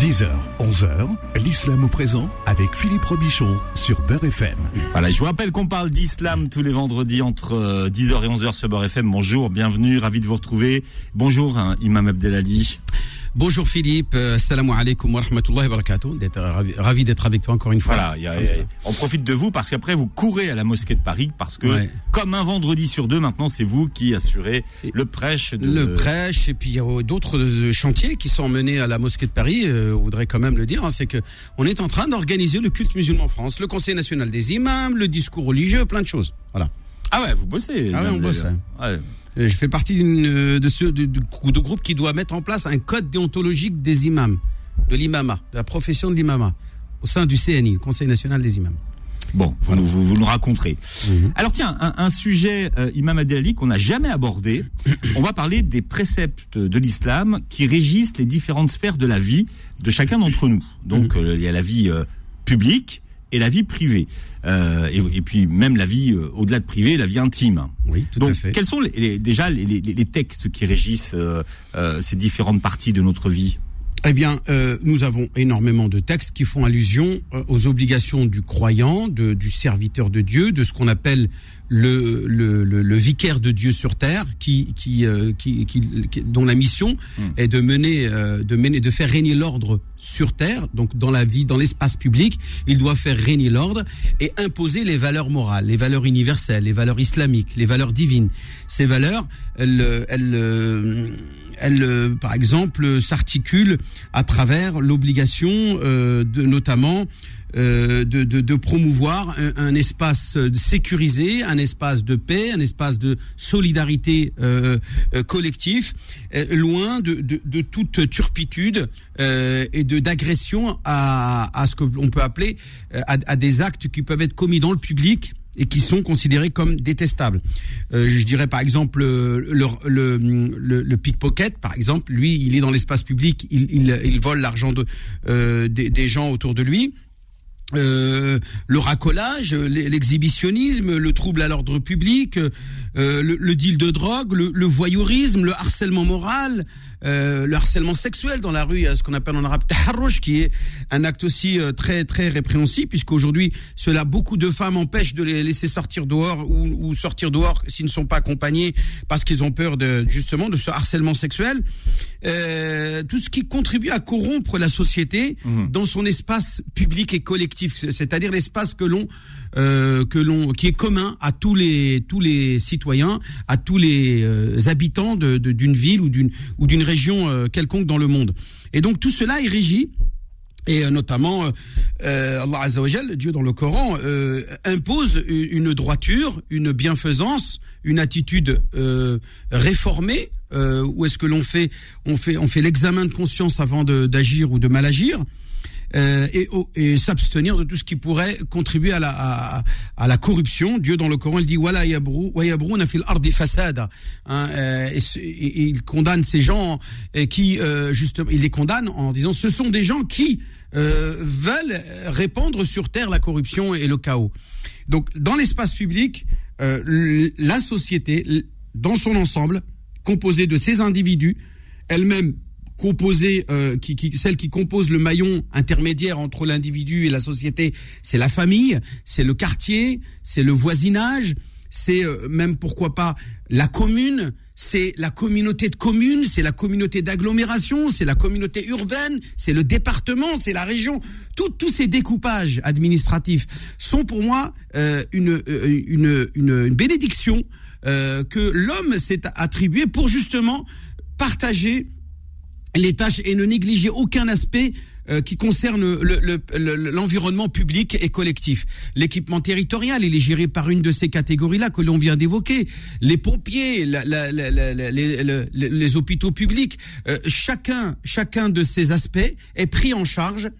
10h, 11h, l'islam au présent avec Philippe Robichon sur Beurre FM. Voilà, je vous rappelle qu'on parle d'islam tous les vendredis entre 10h euh, et 11h sur Beurre FM. Bonjour, bienvenue, ravi de vous retrouver. Bonjour, hein, Imam Abdelali. Bonjour Philippe, euh, salam alaikum wa rahmatullahi wa barakatuh. Ravi, ravi d'être avec toi encore une fois. Voilà, y a, y a, on profite de vous parce qu'après vous courez à la mosquée de Paris parce que ouais. comme un vendredi sur deux maintenant c'est vous qui assurez le prêche. De... Le prêche et puis il y a d'autres euh, chantiers qui sont menés à la mosquée de Paris. Euh, on voudrait quand même le dire, hein, c'est que on est en train d'organiser le culte musulman en France, le Conseil national des imams, le discours religieux, plein de choses. Voilà. Ah ouais, vous bossez. Ah ouais, on bosse. Ouais. Je fais partie de, de ceux de, de, de, groupe qui doit mettre en place un code déontologique des imams, de l'imama, de la profession de l'imama, au sein du CNI, le Conseil national des imams. Bon, vous, voilà. vous, vous, nous raconterez. -hmm. Alors tiens, un, un sujet, euh, Imam qu'on n'a jamais abordé. On va parler des préceptes de l'islam qui régissent les différentes sphères de la vie de chacun d'entre nous. Donc, -hmm. euh, il y a la vie euh, publique, et la vie privée. Euh, et, et, puis même la vie, euh, au-delà de privé, la vie intime. Oui, tout Donc, à fait. quels sont les, les, déjà les, les, textes qui régissent euh, ces différentes parties de notre vie? Eh bien, euh, nous avons énormément de textes qui font allusion euh, aux obligations du croyant, de, du serviteur de Dieu, de ce qu'on appelle le, le, le, le, vicaire de Dieu sur terre, qui, qui, euh, qui, qui, dont la mission mmh. est de mener, de mener, de faire régner l'ordre sur terre. Donc, dans la vie, dans l'espace public, il doit faire régner l'ordre et imposer les valeurs morales, les valeurs universelles, les valeurs islamiques, les valeurs divines. Ces valeurs, elles, elles elle, euh, par exemple, s'articule à travers l'obligation, euh, de, notamment, euh, de, promouvoir un, espace sécurisé, un espace de paix, un espace de solidarité euh, collectif, loin de, toute turpitude et de d'agression à, ce que l'on peut appeler à des actes qui peuvent être commis dans le public et qui sont considérés comme détestables. Euh, je dirais par exemple le, le, pickpocket, par exemple, lui, il est dans l'espace public, il, vole l'argent de, euh, des, gens autour de lui. Euh, le racolage, l'exhibitionnisme, le trouble à l'ordre public, euh, le, le, deal de drogue, le, le voyeurisme, le harcèlement moral, euh, le harcèlement sexuel dans la rue, ce qu'on appelle en arabe taharrush, qui est un acte aussi euh, très très répréhensible, puisqu'aujourd'hui, cela beaucoup de femmes empêchent de les laisser sortir dehors ou, ou sortir dehors s'ils ne sont pas accompagnés parce qu'ils ont peur de justement de ce harcèlement sexuel. Euh, tout ce qui contribue à corrompre la société mmh. dans son espace public et collectif, c'est-à-dire l'espace que l'on euh, que l'on qui est commun à tous les tous les citoyens, à tous les euh, habitants d'une de, ville ou d'une ou d'une région euh, quelconque dans le monde. Et donc tout cela est régi et euh, notamment euh, Allah Azzawajal, Dieu dans le Coran euh, impose une droiture, une bienfaisance, une attitude réformée. où est-ce que l'on fait on fait on fait l'examen de conscience avant d'agir ou de mal agir euh, et, et s'abstenir de tout ce qui pourrait contribuer à la, à, à, la corruption. Dieu dans le Coran il dit wala yabru wa yabruna fil ardi fasada. Hein, euh, et, et, il condamne ces gens et qui euh, justement il les condamne en disant ce sont des gens qui euh, veulent répandre sur terre la corruption et le chaos. Donc dans l'espace public, euh, la société dans son ensemble composée de ces individus elle-même composée, euh, qui, qui, celle qui compose le maillon intermédiaire entre l'individu et la société, c'est la famille, c'est le quartier, c'est le voisinage, c'est euh, même pourquoi pas la commune, c'est la communauté de communes, c'est la communauté d'agglomération, c'est la communauté urbaine, c'est le département, c'est la région. Tout, tous ces découpages administratifs sont pour moi euh, une, une, une, une, bénédiction euh, que l'homme s'est attribué pour justement partager les tâches et ne négliger aucun aspect euh, qui concerne l'environnement le, le, public et collectif. L'équipement territorial, il est géré par une de ces catégories-là que l'on vient d'évoquer. Les pompiers, la, la, la, les, les, hôpitaux publics, euh, chacun, chacun de ces aspects est pris en charge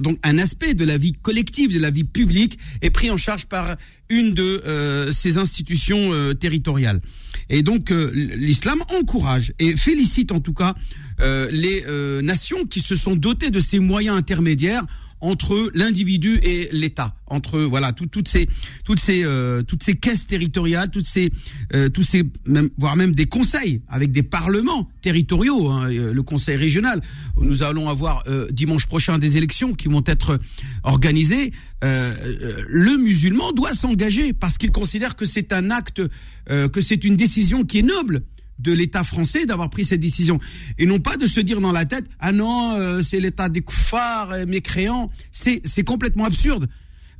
donc un aspect de la vie collective, de la vie publique, est pris en charge par une de euh, ces institutions euh, territoriales. Et donc euh, l'islam encourage et félicite en tout cas euh, les euh, nations qui se sont dotées de ces moyens intermédiaires entre l'individu et l'État, entre voilà toutes ces toutes ces euh, toutes ces caisses territoriales, toutes ces euh, ces même, voire même des conseils avec des parlements territoriaux, hein, euh, le conseil régional. Nous allons avoir dimanche prochain des élections qui vont être organisées. le musulman doit s'engager parce qu'il considère que c'est un acte, que c'est une décision qui est noble de l'État français d'avoir pris cette décision. Et non pas de se dire dans la tête ah non euh, c'est l'État des koufars euh, mécréants c'est complètement absurde.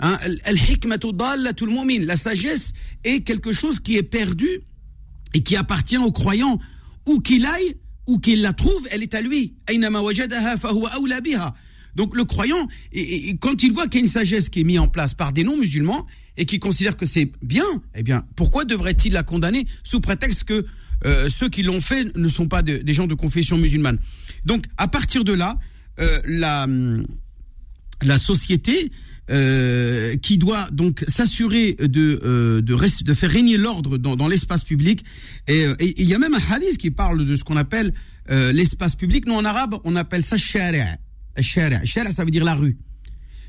Hein la sagesse est quelque chose qui est perdu et qui appartient aux croyants où qu'il aille où qu'il la trouve elle est à lui. Donc le croyant et, quand il voit qu'il y a une sagesse qui est mise en place par des non musulmans et qui considère que c'est bien eh bien pourquoi devrait-il la condamner sous prétexte que euh, ceux qui l'ont fait ne sont pas des gens de confession musulmane. Donc, à partir de là, euh, la, la société euh, qui doit donc s'assurer de, de, de, faire régner l'ordre dans, dans l'espace public. Et, il y a même un hadith qui parle de ce qu'on appelle l'espace public. Nous, en arabe, on appelle ça shari'a. Shari'a, ça veut dire la rue.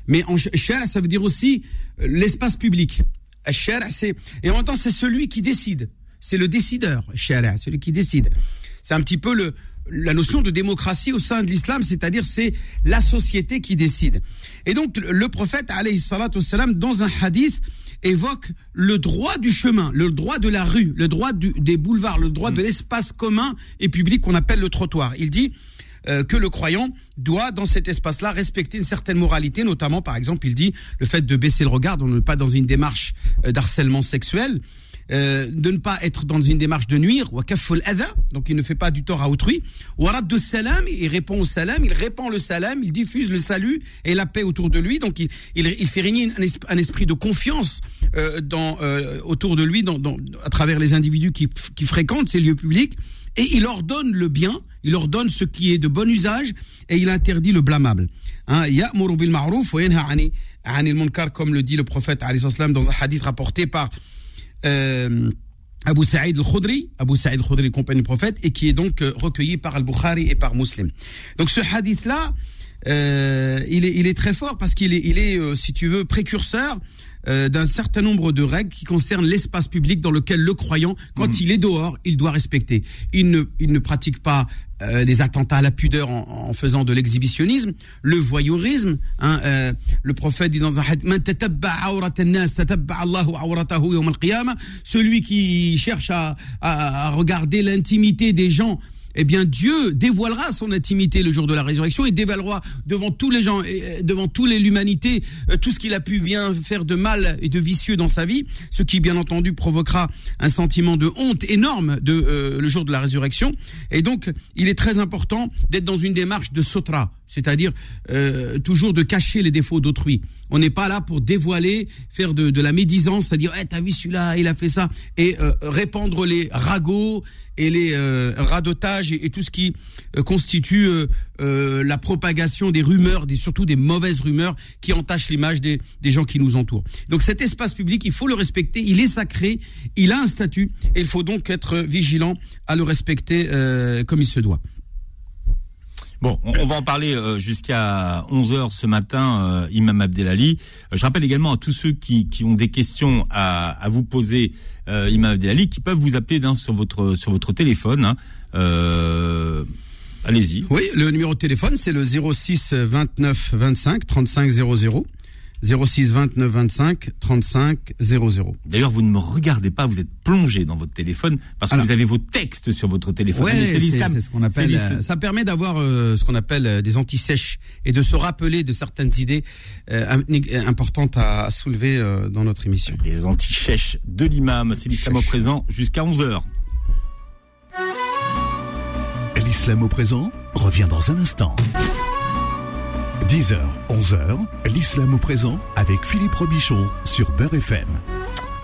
Mais en shari'a, ça veut dire aussi l'espace public. c'est et en même temps, c'est celui qui décide c'est le décideur, celui qui décide. C'est un petit peu le, la notion de démocratie au sein de l'islam, c'est-à-dire c'est la société qui décide. Et donc le prophète, alayhi dans un hadith, évoque le droit du chemin, le droit de la rue, le droit des boulevards, le droit de mm. l'espace commun et public qu'on appelle le trottoir. Il dit euh, que le croyant doit, dans cet espace-là, respecter une certaine moralité, notamment, par exemple, il dit le fait de baisser le regard, on n'est pas dans une démarche euh, d'harcèlement sexuel, euh, de ne pas être dans une démarche de nuire, donc il ne fait pas du tort à autrui. de salam, il répond au salam, il répand le salam, il diffuse le salut et la paix autour de lui, donc il, il, fait régner un, esprit de confiance euh, dans, euh, autour de lui, dans, à travers les individus qui, qui fréquentent ces lieux publics, et il ordonne le bien, il ordonne ce qui est de bon usage, et il interdit le blâmable. Hein, comme le dit le prophète dans un hadith rapporté par euh, Abu Sa'id al-Khudri, Abu Sa'id al-Khudri, compagnon du prophète, et qui est donc euh, recueilli par Al-Bukhari et par Muslim. Donc ce hadith-là, euh, il, est, très fort parce qu'il est, si tu veux, précurseur euh, d'un certain nombre de règles qui concernent l'espace public dans lequel le croyant, quand mhm. il est dehors, il doit respecter. Il ne, il ne pratique pas euh, les attentats à la pudeur en, en faisant de l'exhibitionnisme, le voyeurisme. Hein, euh, le prophète dit dans un hadith celui qui cherche à, à, à regarder l'intimité des gens eh bien Dieu dévoilera son intimité le jour de la résurrection et dévoilera devant tous les gens, euh, devant toute l'humanité, euh, tout ce qu'il a pu bien faire de mal et de vicieux dans sa vie, ce qui bien entendu provoquera un sentiment de honte énorme de euh, le jour de la résurrection. Et donc, il est très important d'être dans une démarche de sotra, c'est-à-dire toujours de cacher les défauts d'autrui. On n'est pas là pour dévoiler, faire de, la médisance, c'est-à-dire, eh, t'as vu celui-là, il a fait ça, et répandre les ragots et les euh, radotages et, tout ce qui euh, constitue euh, la propagation des rumeurs, des, surtout des mauvaises rumeurs qui entachent l'image des, des, gens qui nous entourent. Donc cet espace public, il faut le respecter, il est sacré, il a un statut et il faut donc être vigilant à le respecter comme il se doit. Bon, on, va en parler jusqu'à 11h ce matin, Imam Abdelali. je rappelle également à tous ceux qui, qui ont des questions à, à vous poser euh, Imam Abdelali, qui peuvent vous appeler hein, sur votre sur votre téléphone. Hein. Euh, allez-y. Oui, le numéro de téléphone c'est le 06 29 25 35 00. 06 29 25 35 00. D'ailleurs, vous ne me regardez pas, vous êtes plongé dans votre téléphone parce que vous avez vos textes sur votre téléphone. Ouais, c'est ce qu'on appelle. Euh, ça permet d'avoir euh, ce qu'on appelle euh, des antisèches et de se rappeler de certaines idées importantes à, soulever dans notre émission. Les antisèches de l'imam, c'est l'islam au présent jusqu'à 11 h L'islam au présent revient dans un instant. 10h, 11h, l'islam au présent avec Philippe Robichon sur Beurre FM.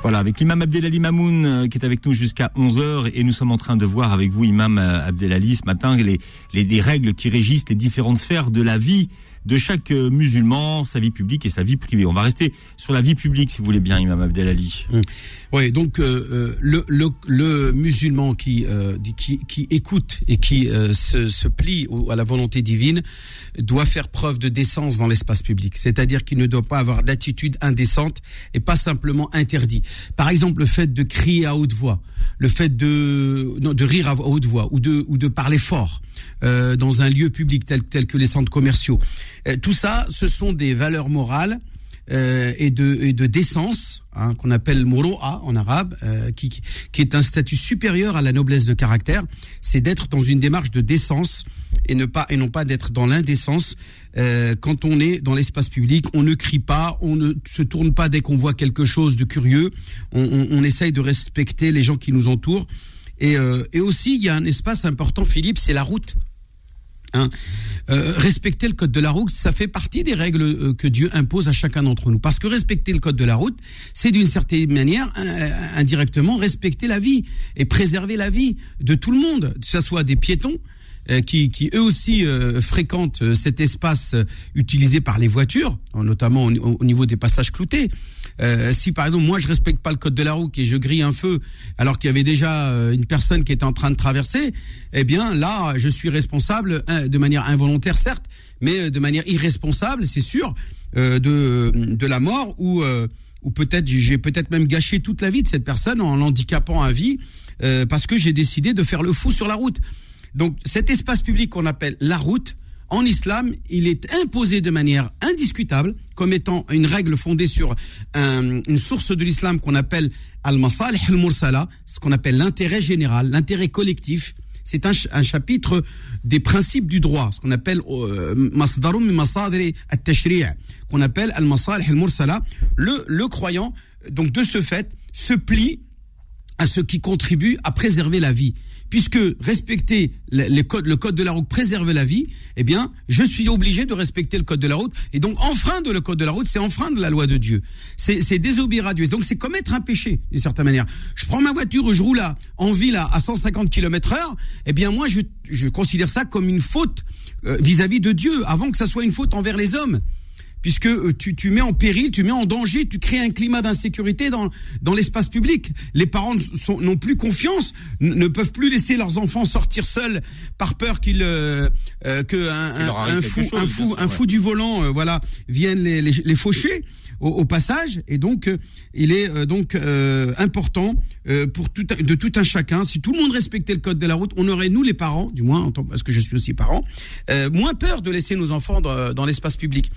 Voilà, avec l'imam Abdelali Mamoun euh, qui est avec nous jusqu'à 11h et nous sommes en train de voir avec vous, imam euh, Abdelali, ce matin, les, les, les règles qui régissent les différentes sphères de la vie de chaque euh, musulman, sa vie publique et sa vie privée. On va rester sur la vie publique, si vous voulez bien, Imam Abdelali. Hum. Oui, donc euh, euh, le, le, le, musulman qui, qui, qui écoute et qui se, se, plie à la volonté divine doit faire preuve de décence dans l'espace public. C'est-à-dire qu'il ne doit pas avoir d'attitude indécente et pas simplement interdit. Par exemple, le fait de crier à haute voix, le fait de, non, de rire à haute voix ou de, ou de parler fort euh, dans un lieu public tel, tel que les centres commerciaux. Euh, tout ça, ce sont des valeurs morales euh, et, de, et de décence, hein, qu'on appelle moro'a en arabe, euh, qui, qui est un statut supérieur à la noblesse de caractère. C'est d'être dans une démarche de décence et ne pas et non pas d'être dans l'indécence. Euh, quand on est dans l'espace public, on ne crie pas, on ne se tourne pas dès qu'on voit quelque chose de curieux. On, on, on essaye de respecter les gens qui nous entourent. Et, euh, et aussi, il y a un espace important, Philippe, c'est la route. Hein. Euh, respecter le code de la route, ça fait partie des règles euh, que Dieu impose à chacun d'entre nous. Parce que respecter le code de la route, c'est d'une certaine manière, euh, indirectement, respecter la vie et préserver la vie de tout le monde, que ce soit des piétons, qui, eux aussi fréquentent cet espace utilisé par les voitures, notamment au, au niveau des passages cloutés. Euh, si par exemple moi je respecte pas le code de la route et je grille un feu alors qu'il y avait déjà une personne qui était en train de traverser, eh bien là je suis responsable hein, de manière involontaire certes, mais de manière irresponsable, c'est sûr, euh, de de la mort ou euh, ou peut-être j'ai peut-être même gâché toute la vie de cette personne en l'handicapant à vie euh, parce que j'ai décidé de faire le fou sur la route. Donc cet espace public qu'on appelle la route, en islam, il est imposé de manière indiscutable comme étant une règle fondée sur un, une source de l'islam qu'on appelle al-masalih al-mursala, ce qu'on appelle l'intérêt général, l'intérêt collectif. C'est un, chapitre des principes du droit, ce qu'on appelle masdarum masadri al-tashri' qu'on appelle al-masalih al-mursala. Le croyant, donc de ce fait, se plie à ce qui contribue à préserver la vie puisque respecter les codes, le code de la route préserve la vie, eh bien, je suis obligé de respecter le code de la route. Et donc, enfreindre le code de la route, c'est enfreindre la loi de Dieu. C'est désobéir à Dieu. Donc, c'est commettre un péché, d'une certaine manière. Je prends ma voiture, je roule à, en ville à, à 150 km heure, eh bien, moi, je, je considère ça comme une faute vis-à-vis -vis de Dieu, avant que ça soit une faute envers les hommes puisque euh, tu, tu, mets en péril, tu mets en danger, tu crées un climat d'insécurité dans, dans l'espace public. Les parents n'ont plus confiance, ne peuvent plus laisser leurs enfants sortir seuls par peur qu'ils euh, euh, que un, un, un, fou, chose, un, fou, un fou du volant, euh, voilà, vienne les, les, les faucher au, au, passage. Et donc, euh, il est euh, donc euh, important pour tout, de tout un chacun. Si tout le monde respectait le code de la route, on aurait nous les parents, du moins parce que je suis aussi parent, moins peur de laisser nos enfants dans, dans l'espace public.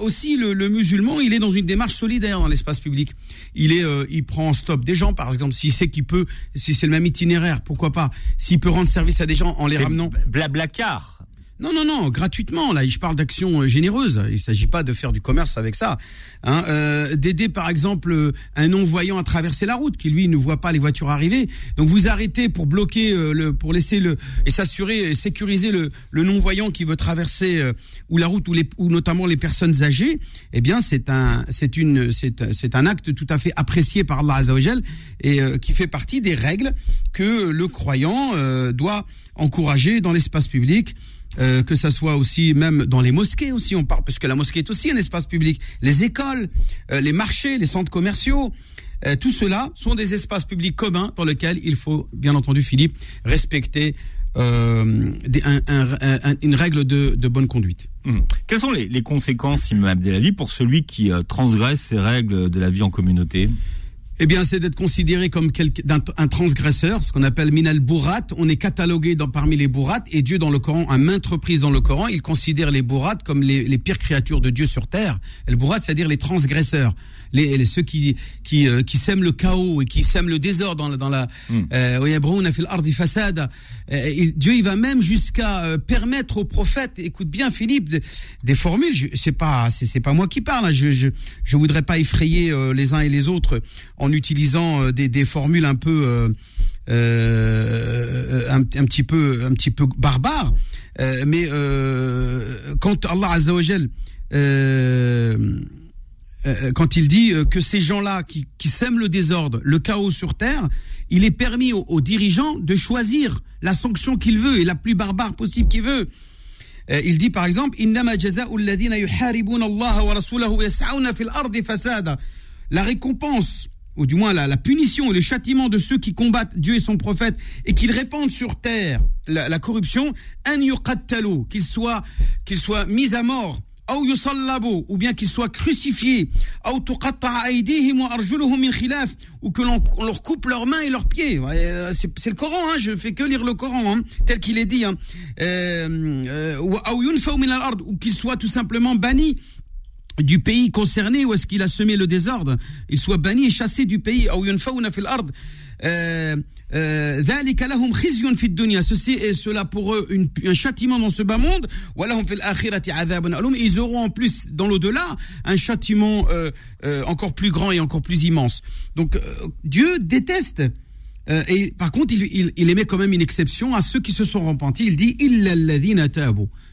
aussi, le, le, musulman, il est dans une démarche solidaire dans l'espace public. Il est, il prend en stop des gens, par exemple, s'il sait qu'il peut, si c'est le même itinéraire, pourquoi pas. S'il peut rendre service à des gens en les ramenant. Blablacar. Non, non, non, gratuitement. Là, je parle d'action généreuse. Il ne s'agit pas de faire du commerce avec ça. Hein, euh, D'aider, par exemple, un non-voyant à traverser la route, qui lui ne voit pas les voitures arriver. Donc, vous arrêtez pour bloquer, euh, le, pour laisser le et s'assurer, sécuriser le, le non-voyant qui veut traverser euh, ou la route ou, les, ou notamment les personnes âgées. Eh bien, c'est un, c'est une, c'est un acte tout à fait apprécié par Allah et euh, qui fait partie des règles que le croyant euh, doit encourager dans l'espace public. Euh, que ça soit aussi même dans les mosquées aussi on parle parce que la mosquée est aussi un espace public les écoles euh, les marchés les centres commerciaux euh, tout cela sont des espaces publics communs dans lesquels il faut bien entendu Philippe respecter une règle de, bonne conduite. Mmh. Quelles sont les, les conséquenses, Imam Abdelali, pour celui qui transgresse ces règles de la vie en communauté? Eh bien, c'est d'être considéré comme un, un, transgresseur, ce qu'on appelle minal bourrat. On est catalogué parmi les bourrats et Dieu dans le Coran, à maintes reprises dans le Coran, il considère les bourrats comme les, les, pires créatures de Dieu sur terre. Et le bourrat, c'est-à-dire les transgresseurs, les, les ceux qui qui, euh, qui sèment le chaos et qui sèment le désordre dans, dans la. Mm. Euh, Dieu, il va même jusqu'à euh, permettre aux prophètes, écoute bien, Philippe, de, des formules. C'est pas c'est pas moi qui parle. Hein, je je je voudrais pas effrayer euh, les uns et les autres en utilisant euh, des, des, formules un peu euh, euh, un, un, petit peu un petit peu barbares mais quand Allah Azza wa quand il dit que ces gens-là qui, qui, sèment le désordre, le chaos sur terre, il est permis aux, aux dirigeants de choisir la sanction qu'il veut et la plus barbare possible qu'il veut. il dit par exemple la récompense ou du moins la, la, punition et le châtiment de ceux qui combattent Dieu et son prophète et qu'ils répandent sur terre la, la corruption, qu'ils soient qu'ils soient mis à mort ou bien qu'ils soient crucifiés ou que l'on leur coupe leurs mains et leurs pieds c'est le Coran hein, je fais que lire le Coran hein, tel qu'il est dit hein. euh, euh, ou qu'ils soient tout simplement bannis du pays concerné où est-ce qu'il a semé le désordre, il soit banni et chassé du pays. Euh, euh, Ceci est cela pour eux une, un châtiment dans ce bas monde. Ils auront en plus dans l'au-delà un châtiment euh, euh, encore plus grand et encore plus immense. Donc euh, Dieu déteste euh, et par contre, il, il, il, émet quand même une exception à ceux qui se sont repentis. Il dit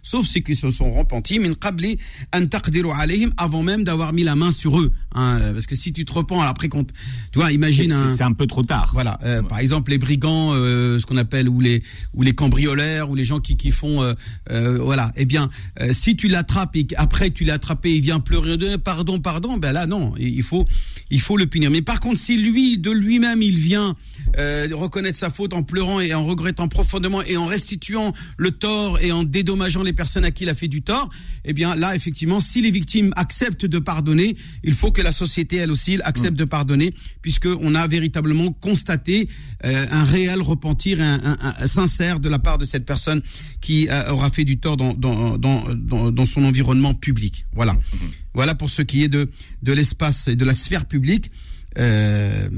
sauf ceux qui se sont repentis min qabli an taqdiru alayhim avant même d'avoir mis la main sur eux. Hein, parce que si tu te repens après tu vois, imagine c'est un, un, peu trop tard. Voilà, euh, ouais. par exemple les brigands, euh, ce qu'on appelle ou les ou les cambrioleurs ou les gens qui qui font euh, euh voilà. Eh bien, euh, si tu l'attrapes et après tu l'as attrapé, il vient pleurer de pardon pardon, ben là non, il faut il faut le punir. Mais par contre, si lui de lui-même il vient euh, reconnaître sa faute en pleurant et en regrettant profondément et en restituant le tort et en dédommageant les personnes à qui il a fait du tort, eh bien là, effectivement, si les victimes acceptent de pardonner, il faut que la société, elle aussi, accepte mmh. de pardonner, puisqu'on a véritablement constaté euh, un réel repentir, un, un, un, sincère de la part de cette personne qui euh, aura fait du tort dans, dans, dans, dans, son environnement public. Voilà. Mmh. Voilà pour ce qui est de, de l'espace et de la sphère publique. Euh,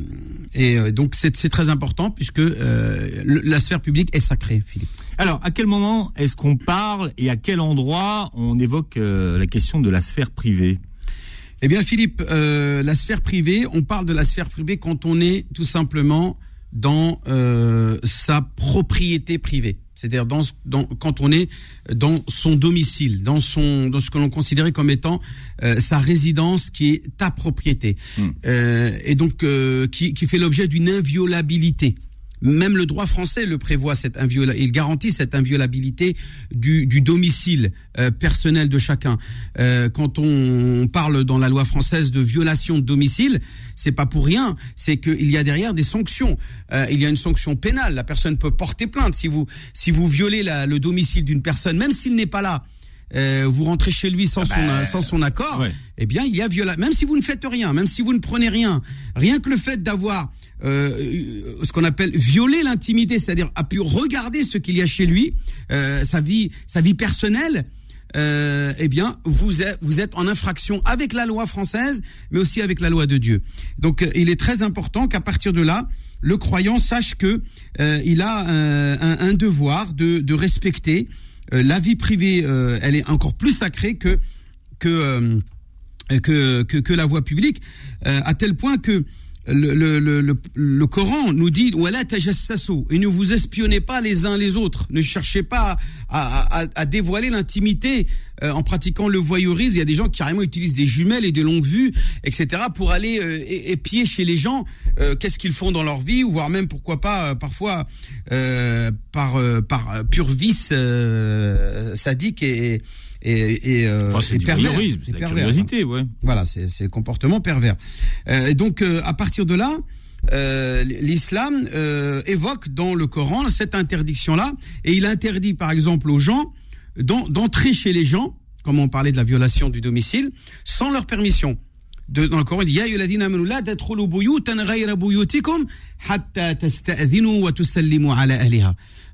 et euh, donc c'est très important puisque euh, le, la sphère publique est sacrée, Philippe. Alors, à quel moment est-ce qu'on parle et à quel endroit on évoque euh, la question de la sphère privée? Eh bien, Philippe, la sphère privée, on parle de la sphère privée quand on est tout simplement dans sa propriété privée c'est-à-dire dans, dans, quand on est dans son domicile, dans son dans ce que l'on considérait comme étant euh, sa résidence qui est ta propriété, mmh. euh, et donc euh, qui, qui fait l'objet d'une inviolabilité. Même le droit français le prévoit, cette il garantit cette inviolabilité du, du domicile euh, personnel de chacun. Euh, quand on parle dans la loi française de violation de domicile, c'est pas pour rien, c'est qu'il y a derrière des sanctions. Euh, il y a une sanction pénale. La personne peut porter plainte si vous si vous violez la, le domicile d'une personne, même s'il n'est pas là. Euh, vous rentrez chez lui sans, ah bah, son, sans son accord, ouais. eh bien, il y a violation. Même si vous ne faites rien, même si vous ne prenez rien, rien que le fait d'avoir euh, ce qu'on appelle violer l'intimité, c'est-à-dire a pu regarder ce qu'il y a chez lui, euh, sa vie, sa vie personnelle. Euh, eh bien, vous êtes, vous êtes en infraction avec la loi française, mais aussi avec la loi de Dieu. Donc, il est très important qu'à partir de là, le croyant sache que il a un, devoir de, de respecter la vie privée. elle est encore plus sacrée que que que, que, que la voie publique, à tel point que le, le, le, le, Coran nous dit et ne vous espionnez pas les uns les autres. Ne cherchez pas à, dévoiler l'intimité euh, en pratiquant le voyeurisme. Il y a des gens qui carrément utilisent des jumelles et des longues vues, etc., pour aller euh, épier chez les gens euh, qu'est-ce qu'ils font dans leur vie, ou voire même pourquoi pas euh, parfois par pur vice sadique et, et, euh, enfin, c'est du pervers, c'est la curiosité, ouais. Voilà, c'est c'est comportement pervers. Euh, et donc euh, à partir de là, euh, l'islam euh, évoque dans le Coran cette interdiction-là, et il interdit par exemple aux gens d'entrer chez les gens, comme on parlait de la violation du domicile, sans leur permission. De, dans le Coran, il dit.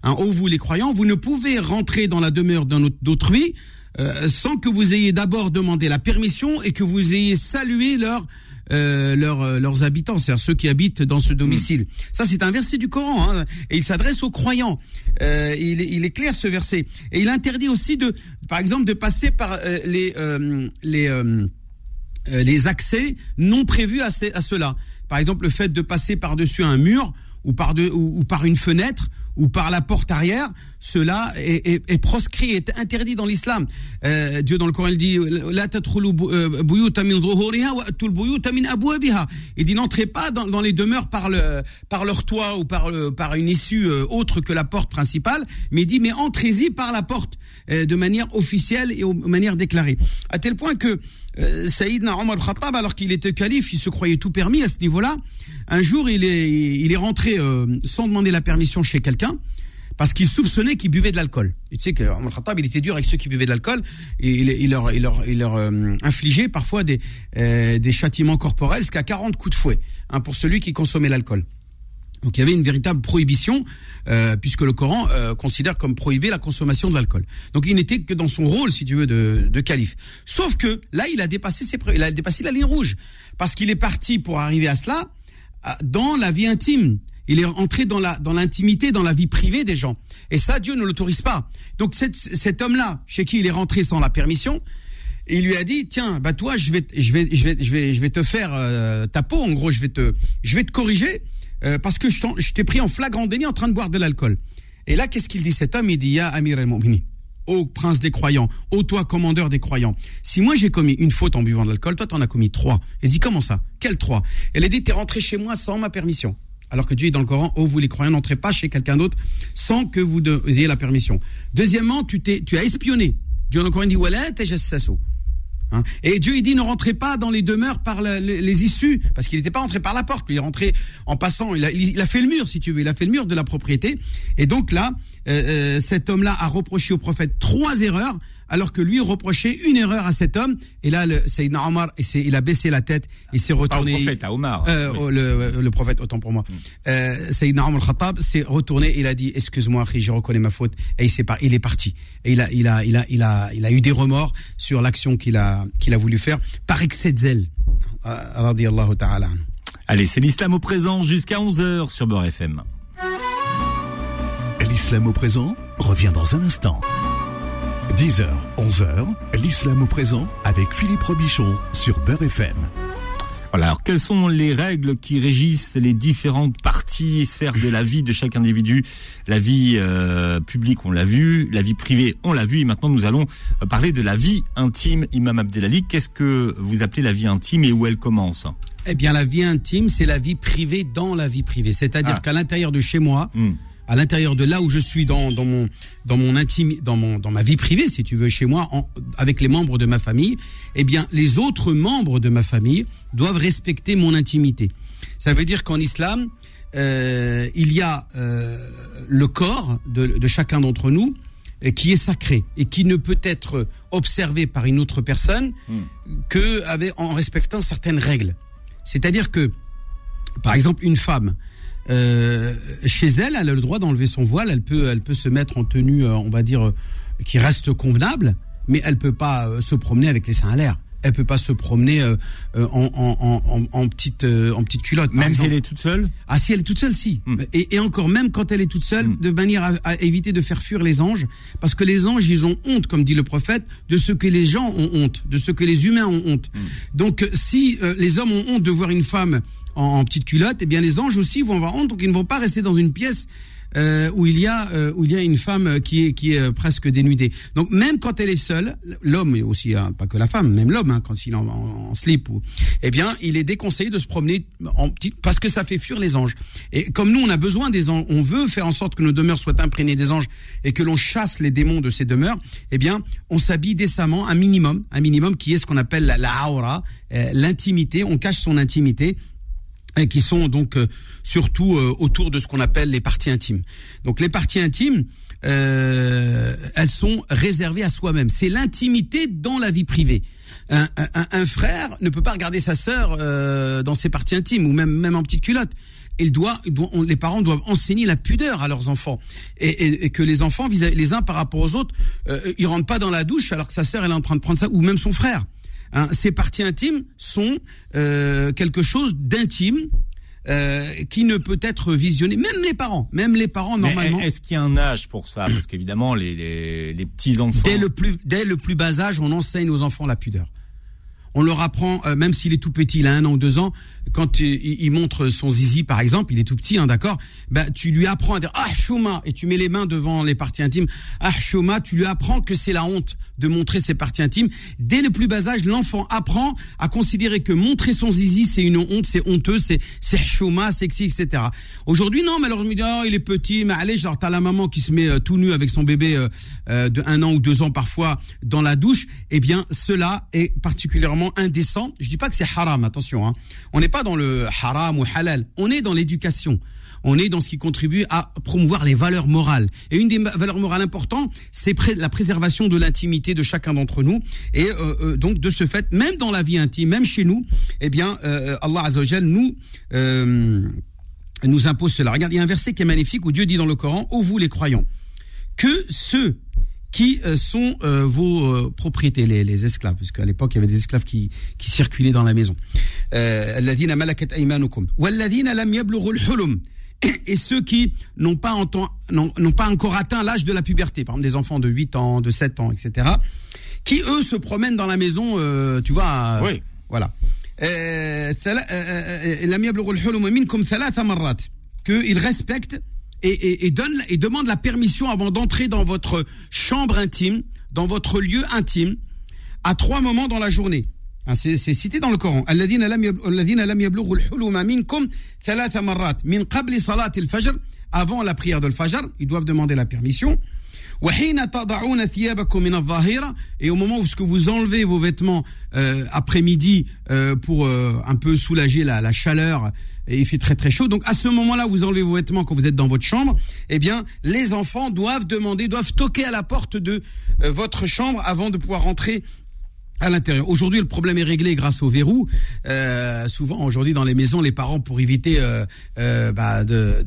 Hein, oh vous les croyants, vous ne pouvez rentrer dans la demeure d'autrui euh, sans que vous ayez d'abord demandé la permission et que vous ayez salué euh, leur, euh, leurs habitants, c'est-à-dire ceux qui habitent dans ce domicile. Ça, c'est un verset du Coran, hein, et il s'adresse aux croyants. Euh, il, il, est clair ce verset, et il interdit aussi de, par exemple, de passer par euh, les les les accès non prévus à, à cela. Par exemple, le fait de passer par-dessus un mur ou par de, ou, par une fenêtre ou par la porte arrière, cela est, est, est proscrit, est interdit dans l'islam. Euh, Dieu dans le Coran il dit euh. Il dit n'entrez pas dans, dans les demeures par le par leur toit ou par le, par une issue euh, autre que la porte principale, mais il dit mais entrez-y par la porte de manière officielle et de manière déclarée. À tel point que euh, Saïdna Omar Khattab, alors qu'il était calife, il se croyait tout permis à ce niveau-là. Un jour, il est, il est rentré euh, sans demander la permission chez quelqu'un parce qu'il soupçonnait qu'il buvait de l'alcool. Tu sais que Omar Khattab, il était dur avec ceux qui buvaient de l'alcool il, leur, il leur, il leur euh, infligeait parfois des, euh, des châtiments corporels jusqu'à 40 coups de fouet hein, pour celui qui consommait l'alcool. Donc il y avait une véritable prohibition, euh, puisque le Coran euh, considère comme prohibé la consommation de l'alcool. Donc il n'était que dans son rôle, si tu veux, de, de calife. Sauf que là, il a dépassé ses, il a dépassé la ligne rouge, parce qu'il est parti pour arriver à cela à- dans la vie intime. Il est entré dans la dans l'intimité, dans la vie privée des gens. Et ça, Dieu ne l'autorise pas. Donc cet, cet homme-là, chez qui il est rentré sans la permission, il lui a dit tiens bah toi je vais je vais je vais je vais je vais te faire euh, ta peau en gros je vais te je vais te corriger euh, parce que je t'ai pris en flagrant déni en train de boire de l'alcool. Et là qu'est-ce qu'il dit cet homme? Il dit ya Amir al-Mu'minin Ô prince des croyants, ô toi commandeur des croyants, si moi j'ai commis une faute en buvant de l'alcool, toi t'en as commis trois. Il dit comment ça? Quel trois? Elle a dit t'es rentré chez moi sans ma permission. Alors que Dieu est dans le Coran, ô vous les croyants, n'entrez pas chez quelqu'un d'autre sans que vous ayez la permission. Deuxièmement, tu tu as espionné. Dieu dans le Coran dit Wala tajassasu. Hein et Dieu il dit ne rentrez pas dans les demeures par le- le- les issues parce qu'il n'était pas rentré par la porte, il est rentré en passant. Il a, il a fait le mur si tu veux, il a fait le mur de la propriété. Et donc là, euh, euh, cet homme-là a reproché au prophète trois erreurs alors que lui reprochait une erreur à cet homme. Et là, le Sayyidina Omar, il, s'est- il a baissé la tête, il s'est Pas au retourné. prophète, à Omar. Euh, Oui. oh, le, le prophète, autant pour moi. Euh, Sayyidina Omar Khattab s'est retourné, il a dit, excuse-moi, je reconnais ma faute, et il il est parti. Et il a, il a, il a, il a, il a eu des remords sur l'action qu'il a, qu'il a voulu faire par excès de zèle. Euh, Radiallahu ta'ala. Allez, c'est l'islam au présent jusqu'à 11h sur Beurre FM. L'islam au présent revient dans un instant. 10h, 11h, l'islam au présent avec Philippe Robichon sur Beurre FM. Voilà, alors quelles sont les règles qui régissent les différentes parties et sphères de la vie de chaque individu? La vie euh, publique, on l'a vu, la vie privée, on l'a vu, et maintenant nous allons euh, parler de la vie intime. Imam Abdelali, qu'est-ce que vous appelez la vie intime et où elle commence? Eh bien, la vie intime, c'est la vie privée dans la vie privée. C'est-à-dire Ah. qu'à l'intérieur de chez moi, Hmm. À l'intérieur de là où je suis dans, dans mon dans mon intime dans mon dans ma vie privée si tu veux chez moi en- avec les membres de ma famille eh bien les autres membres de ma famille doivent respecter mon intimité. Ça veut dire qu'en islam euh, il y a euh, le corps de, de chacun d'entre nous euh, qui est sacré et qui ne peut être observé par une autre personne que avec, en respectant certaines règles. C'est-à-dire que par exemple une femme euh, chez elle, elle a le droit d'enlever son voile, elle peut, elle peut se mettre en tenue, euh, on va dire, euh, qui reste convenable, mais elle peut pas se promener avec les seins à l'air. Elle peut pas se promener euh, euh, en, en, en, en, en petite, euh, en petite culotte. Même si elle est toute seule Ah si elle est toute seule, si. Hmm. Et, et encore même quand elle est toute seule, Hmm. de manière à, à éviter de faire fuir les anges, parce que les anges, ils ont honte, comme dit le prophète, de ce que les gens ont honte, de ce que les humains ont honte. Donc euh, si euh, les hommes ont honte de voir une femme en, en petite culotte, eh bien les anges aussi vont avoir honte, donc ils ne vont pas rester dans une pièce euh, où il y a euh, où il y a une femme qui est qui est euh, presque dénudée. Donc même quand elle est seule, l'homme et aussi hein, pas que la femme, même l'homme hein, quand il est en slip ou eh bien il est déconseillé de se promener en petit parce que ça fait fuir les anges. Et comme nous on a besoin des anges, on veut faire en sorte que nos demeures soient imprégnées des anges et que l'on chasse les démons de ces demeures, eh bien on s'habille décemment un minimum, un minimum qui est ce qu'on appelle la, la aura, euh, l'intimité, on cache son intimité et qui sont donc euh, surtout euh, autour de ce qu'on appelle les parties intimes. Donc les parties intimes, euh, elles sont réservées à soi-même. C'est l'intimité dans la vie privée. Un, frère ne peut pas regarder sa sœur euh, dans ses parties intimes ou même même en petite culotte. Il doit, les parents doivent enseigner la pudeur à leurs enfants et, et- et que les enfants, vis les uns par rapport aux autres, euh, ils rentrent pas dans la douche alors que sa sœur elle est en train de prendre ça ou même son frère. Hein, ces parties intimes sont euh, quelque chose d'intime euh, qui ne peut être visionné, même les parents, même les parents normalement. Est-ce qu'il y a un âge pour ça? Parce qu'évidemment, les, les, les petits enfants. Dès le plus dès le plus bas âge, on enseigne aux enfants la pudeur. On leur apprend, euh, même s'il est tout petit, il a un an ou deux ans, quand il, montre son zizi, par exemple, il est tout petit, hein, d'accord bah, Tu lui apprends à dire Ah, chouma Et tu mets les mains devant les parties intimes. Ah, chouma Tu lui apprends que c'est la honte de montrer ses parties intimes. Dès le plus bas âge, l'enfant apprend à considérer que montrer son zizi, c'est une honte, c'est honteux, c'est c'est chouma, sexy, etc. Aujourd'hui, non, mais alors Oh, il est petit, mais allez, genre, t'as la maman qui se met euh, tout nu avec son bébé euh, euh, de un an ou deux ans parfois dans la douche. Eh bien, cela est particulièrement indécent. Je dis pas que c'est haram, attention. Hein. On n'est pas dans le haram ou halal. On est dans l'éducation. On est dans ce qui contribue à promouvoir les valeurs morales. Et une des valeurs morales importantes, c'est la préservation de l'intimité de chacun d'entre nous. Et euh, euh, donc, de ce fait, même dans la vie intime, même chez nous, eh bien, euh, Allah Azzawajal nous nous impose cela. Regarde, il y a un verset qui est magnifique où Dieu dit dans le Coran, ô vous les croyants, que ceux qui euh, sont euh, vos euh, propriétés, les, les esclaves, parce qu'à l'époque il y avait des esclaves qui, qui circulaient dans la maison. Et ceux qui n'ont pas, n'ont pas encore atteint l'âge de la puberté, par exemple des enfants de 8 ans, de 7 ans, etc., qui eux se promènent dans la maison, tu vois, oui. voilà. qu'ils respectent et, donne et demande la permission avant d'entrer dans votre chambre intime, dans votre lieu intime, à trois moments dans la journée. Hein, c'est cité dans le Coran. Avant la prière de l'Fajr, ils doivent demander la permission. Et au moment où ce que vous enlevez vos vêtements euh, après-midi euh, pour euh, un peu soulager la, la chaleur et il fait très très chaud. Donc à ce moment-là, vous enlevez vos vêtements quand vous êtes dans votre chambre. Eh bien, les enfants doivent demander, doivent toquer à la porte de euh, votre chambre avant de pouvoir rentrer à l'intérieur. Aujourd'hui, le problème est réglé grâce au verrou. Euh, souvent, aujourd'hui, dans les maisons, les parents, pour éviter euh, euh, bah, de,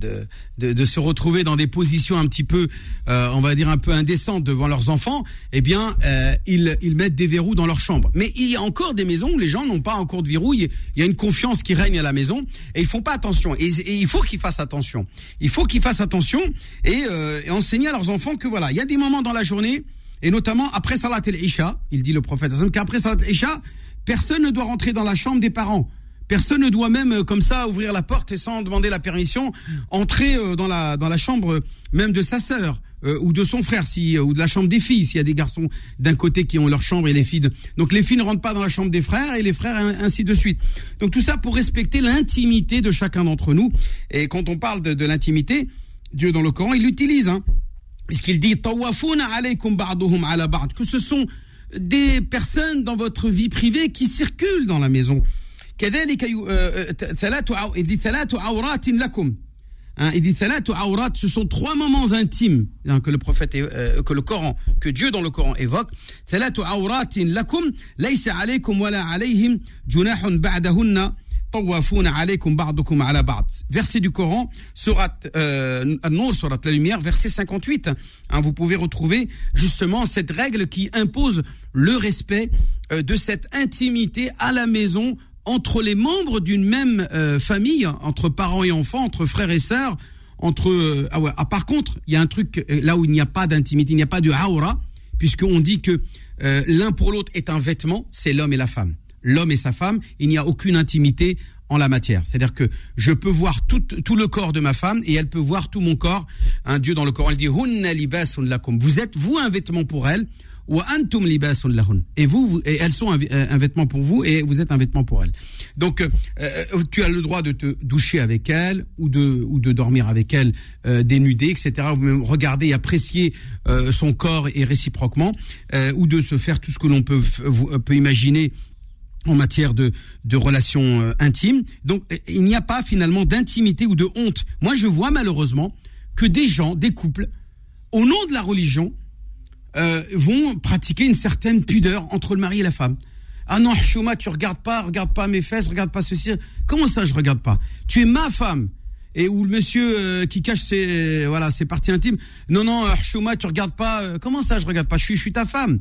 de, de, se retrouver dans des positions un petit peu, euh, on va dire, un peu indécentes devant leurs enfants, eh bien, euh, ils, ils mettent des verrous dans leur chambre. Mais il y a encore des maisons où les gens n'ont pas encore de verrou. Il y a une confiance qui règne à la maison et ils font pas attention. Et, il faut qu'ils fassent attention. Il faut qu'ils fassent attention et, et enseigner à leurs enfants que voilà, il y a des moments dans la journée et notamment après Salat el-Isha, il dit le prophète qu'après Salat el-Isha, personne ne doit rentrer dans la chambre des parents. Personne ne doit même euh, comme ça ouvrir la porte et sans demander la permission entrer euh, dans la dans la chambre même de sa sœur euh, ou de son frère si ou de la chambre des filles s'il y a des garçons d'un côté qui ont leur chambre et les filles donc les filles ne rentrent pas dans la chambre des frères et les frères ainsi de suite. Donc tout ça pour respecter l'intimité de chacun d'entre nous et quand on parle de, de l'intimité Dieu dans le Coran il l'utilise hein puisqu'il dit que ce sont des personnes dans votre vie privée qui circulent dans la maison. Il dit hein, il dit ce sont trois moments intimes hein, euh, que le Coran que Dieu dans le Coran évoque Verset du Coran, surat euh, surat la lumière, verset 58. Hein, vous pouvez retrouver justement cette règle qui impose le respect euh, de cette intimité à la maison entre les membres d'une même euh, famille, entre parents et enfants, entre frères et sœurs, entre ah ouais, ah, par contre, il y a un truc là où il n'y a pas d'intimité, il n'y a pas de aura, puisqu'on dit que l'un pour l'autre est un vêtement, c'est l'homme et la femme l'homme et sa femme, il n'y a aucune intimité en la matière. C'est-à-dire que je peux voir tout, le corps de ma femme et elle peut voir tout mon corps. Un Dieu dans le Coran, il dit Vous êtes vous un vêtement pour elle Et vous, et elles sont un, vêtement pour vous et vous êtes un vêtement pour elles. Donc euh, euh, tu as le droit de te doucher avec elle ou de dormir avec elle euh, dénudée, etc. Vous même regarder et apprécier euh, son corps et réciproquement ou de se faire tout ce que l'on peut imaginer en matière de, de relations euh, intimes. Donc, euh, il n'y a pas finalement d'intimité ou de honte. Moi, je vois malheureusement que des gens, des couples, au nom de la religion, euh, vont pratiquer une certaine pudeur entre le mari et la femme. Ah non, Chouma, tu regardes pas, regarde pas mes fesses, regarde pas ceci. Comment ça, je regarde pas? Tu es ma femme. Et où le monsieur qui cache ses voilà ses parties intimes. Non non, Chouma, tu regardes pas. comment ça, je regarde pas? Je suis je suis ta femme.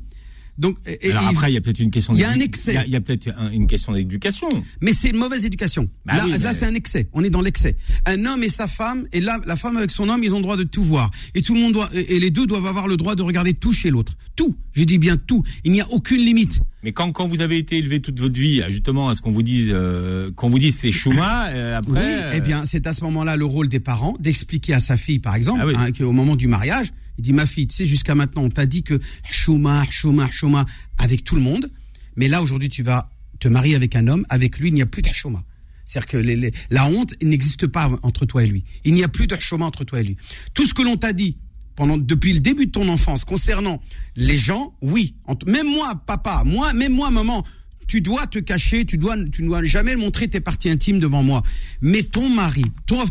Donc, Alors après, il y a peut-être une question. Il y a un excès. Il y a, peut-être une question d'éducation. Mais c'est une mauvaise éducation. Bah là, oui, là, mais- c'est un excès. On est dans l'excès. Un homme et sa femme, et là, la femme avec son homme, ils ont le droit de tout voir. Et tout le monde doit, et et les deux doivent avoir le droit de regarder tout chez l'autre. Tout. Je dis bien tout. Il n'y a aucune limite. Mais quand, quand vous avez été élevé toute votre vie, justement, à ce qu'on vous dise, euh, qu'on vous dise c'est chouma, euh, après. Oui, eh bien, c'est à ce moment-là le rôle des parents d'expliquer à sa fille, par exemple, Ah oui. hein, qu'au moment du mariage, il dit ma fille, tu sais, jusqu'à maintenant, on t'a dit que chouma, chouma, chouma avec tout le monde, mais là aujourd'hui, tu vas te marier avec un homme, avec lui, il n'y a plus de chouma. C'est-à-dire que la honte n'existe pas entre toi et lui. Il n'y a plus de chouma entre toi et lui. Tout ce que l'on t'a dit pendant depuis le début de ton enfance concernant les gens, oui. Même moi, papa, moi, même moi, maman, tu dois te cacher, tu dois, tu ne dois jamais montrer tes parties intimes devant moi. Mais ton mari,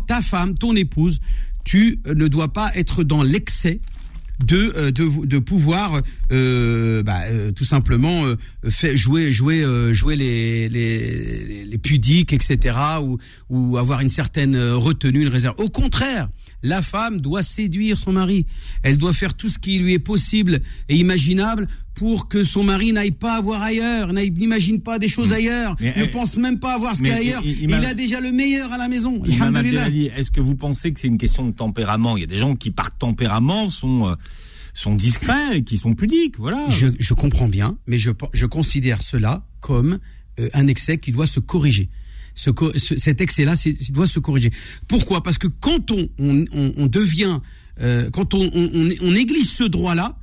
ta femme, ton épouse, tu euh, ne dois pas être dans l'excès de, euh, de de pouvoir euh, bah, euh, tout simplement euh, fait jouer jouer euh, jouer les, les les pudiques etc ou ou avoir une certaine retenue une réserve. Au contraire la femme doit séduire son mari. Elle doit faire tout ce qui lui est possible et imaginable pour que son mari n'aille pas voir ailleurs n'imagine pas des choses ailleurs Mais, ne euh, pense même pas à voir ce qu'il y a ailleurs. il- a déjà le meilleur à la maison est-ce que vous pensez que c'est une question de tempérament? Il y a des gens qui, par tempérament, sont, euh, sont discrets et qui sont pudiques, voilà. Je, je comprends bien, mais je, je considère cela comme euh, un excès qui doit se corriger. Ce, ce- cet excès-là doit se corriger. Pourquoi? Parce que quand on, on, on- devient, euh, quand on, on, néglige ce droit-là,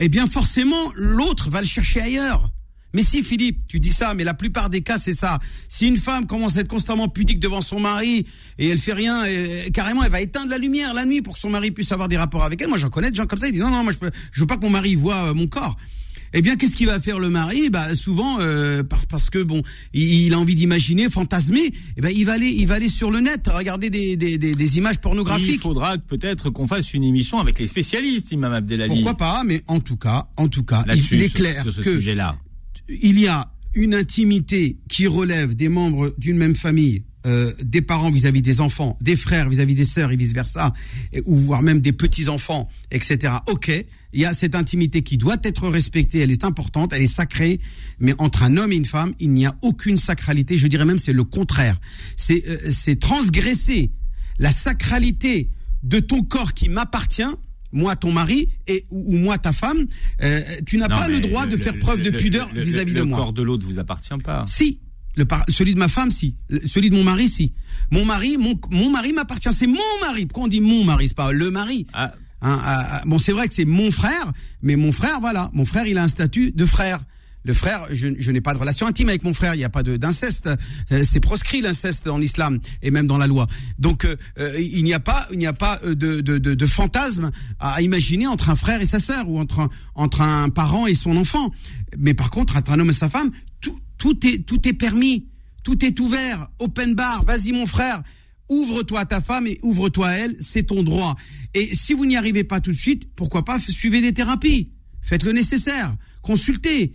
eh bien forcément l'autre va le chercher ailleurs. Mais si Philippe, tu dis ça, mais la plupart des cas c'est ça. Si une femme commence à être constamment pudique devant son mari et elle fait rien, euh, carrément elle va éteindre la lumière la nuit pour que son mari puisse avoir des rapports avec elle. Moi j'en connais des gens comme ça, ils disent non non moi je, peux, veux pas que mon mari voit euh, mon corps. Eh bien, qu'est-ce qu'il va faire le mari? Bah souvent euh, par- parce que bon, il, il a envie d'imaginer, fantasmer. Eh ben il va aller, il va aller sur le net, regarder des, des, des, des images Il pornographiques. faudra que peut-être qu'on fasse une émission avec les spécialistes, Imam Abdelali. Pourquoi pas Mais en tout cas, en tout cas, il, il est clair sur ce que sujet-là. il y a une intimité qui relève des membres d'une même famille, euh, des parents vis-à-vis des enfants, des frères vis-à-vis des sœurs et vice-versa, ou voire même des petits-enfants, etc. Ok, il y a cette intimité qui doit être respectée, elle est importante, elle est sacrée, mais entre un homme et une femme, il n'y a aucune sacralité, je dirais même c'est le contraire. C'est euh, transgresser la sacralité de ton corps qui m'appartient, moi ton mari et ou, ou moi ta femme, euh, tu n'as pas le droit de faire preuve de le- pudeur le- vis-à-vis le de moi. corps de l'autre vous appartient pas. Si. Le par- celui de ma femme, si. Celui de mon mari, si. Mon mari, mon, mon mari m'appartient. C'est mon mari. Pourquoi on dit mon mari C'est pas le mari? Ah, Hein, ah, ah, bon, c'est vrai que c'est mon frère, mais mon frère, voilà. Mon frère, il a un statut de frère. Le frère, je, je n'ai pas de relation intime avec mon frère. Il n'y a pas de- d'inceste. Euh, c'est proscrit l'inceste en islam et même dans la loi. Donc, euh, euh, il n'y a pas, il n'y a pas de, de, de, de fantasme à imaginer entre un frère et sa sœur ou entre un, entre un parent et son enfant. Mais par contre, entre un homme et sa femme, tout, est, tout est permis. Tout est ouvert. Open bar. Vas-y, mon frère. Ouvre-toi à ta femme et ouvre-toi à elle, c'est ton droit. Et si vous n'y arrivez pas tout de suite, pourquoi pas suivez des thérapies, faites le nécessaire, consultez.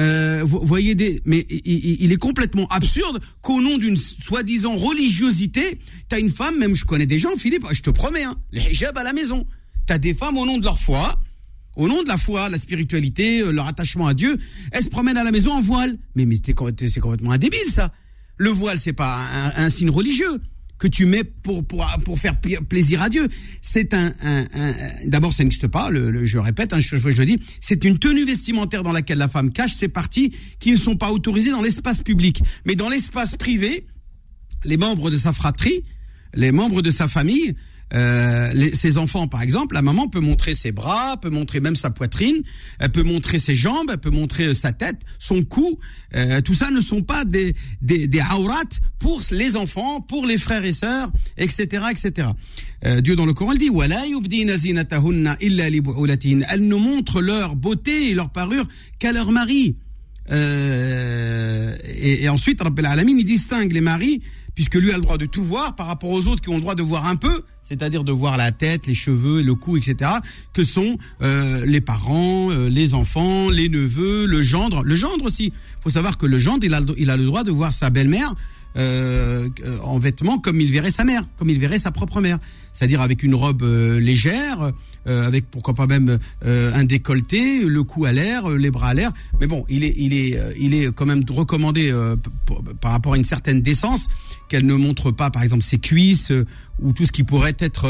Euh, vo- voyez des, mais il est complètement absurde qu'au nom d'une soi-disant religiosité, t'as une femme, même je connais des gens, Philippe, je te promets, hein, les hijabs à la maison. T'as des femmes au nom de leur foi, au nom de la foi, la spiritualité, euh, leur attachement à Dieu, elles se promènent à la maison en voile. Mais, c'est complètement un débile, ça. Le voile, c'est pas un, signe religieux que tu mets pour, faire pla- plaisir à Dieu. C'est un, d'abord, ça n'existe pas, le, le- je répète, hein, je, je, dis, c'est une tenue vestimentaire dans laquelle la femme cache ses parties qui ne sont pas autorisées dans l'espace public. Mais dans l'espace privé, les membres de sa fratrie, les membres de sa famille, euh, les- ses enfants par exemple, la maman peut montrer ses bras, peut montrer même sa poitrine, elle peut montrer ses jambes, elle peut montrer euh, sa tête, son cou. Euh, tout ça ne sont pas des des, des pour les enfants, pour les frères et sœurs, etc., etc. Euh, Dieu dans le Coran dit. Elles ne montrent leur beauté et leur parure qu'à leur mari. Euh, et, et ensuite, Rabbil Alamin, il distingue les maris, puisque lui a le droit de tout voir par rapport aux autres qui ont le droit de voir un peu. c'est-à-dire de voir la tête, les cheveux, le cou, etc., que sont euh, les parents, euh, les enfants, les neveux, le gendre. Le gendre aussi. Il faut savoir que le gendre, il a, il a le droit de voir sa belle-mère euh, en vêtements comme il verrait sa mère, comme il verrait sa propre mère. C'est-à-dire avec une robe euh, légère, euh, avec pourquoi pas même un décolleté, le cou à l'air, les bras à l'air. Mais bon, il est, il est, il est quand même recommandé par rapport à une certaine décence qu'elle ne montre pas, par exemple, ses cuisses ou tout ce qui pourrait être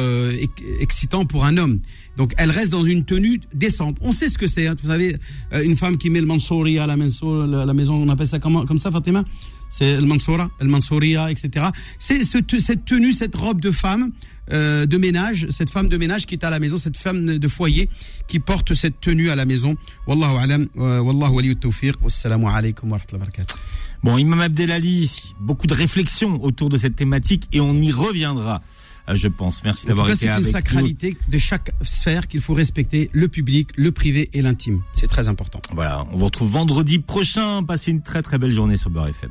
excitant pour un homme. Donc, elle reste dans une tenue décente. On sait ce que c'est. Hein. Vous savez, une femme qui met le mansouri à la maison, la maison, on appelle ça comment, comme ça, Fatima? C'est le Mansoura, le Mansouria, etc. C'est cette tenue, cette robe de femme euh, de ménage, cette femme de ménage qui est à la maison, cette femme de foyer qui porte cette tenue à la maison. Wallahu alam, euh, wallahu wali tawfiq, wassalamu alaikum wa rahmatullahi wa barakatuh. Bon, Imam Abdelali, beaucoup de réflexions autour de cette thématique et on y reviendra euh, je pense. Merci d'avoir été avec nous. C'est une sacralité de chaque sphère qu'il faut respecter, le public, le privé et l'intime. C'est très important. Voilà, on vous retrouve vendredi prochain. Passez une très très belle journée sur Beurre FM.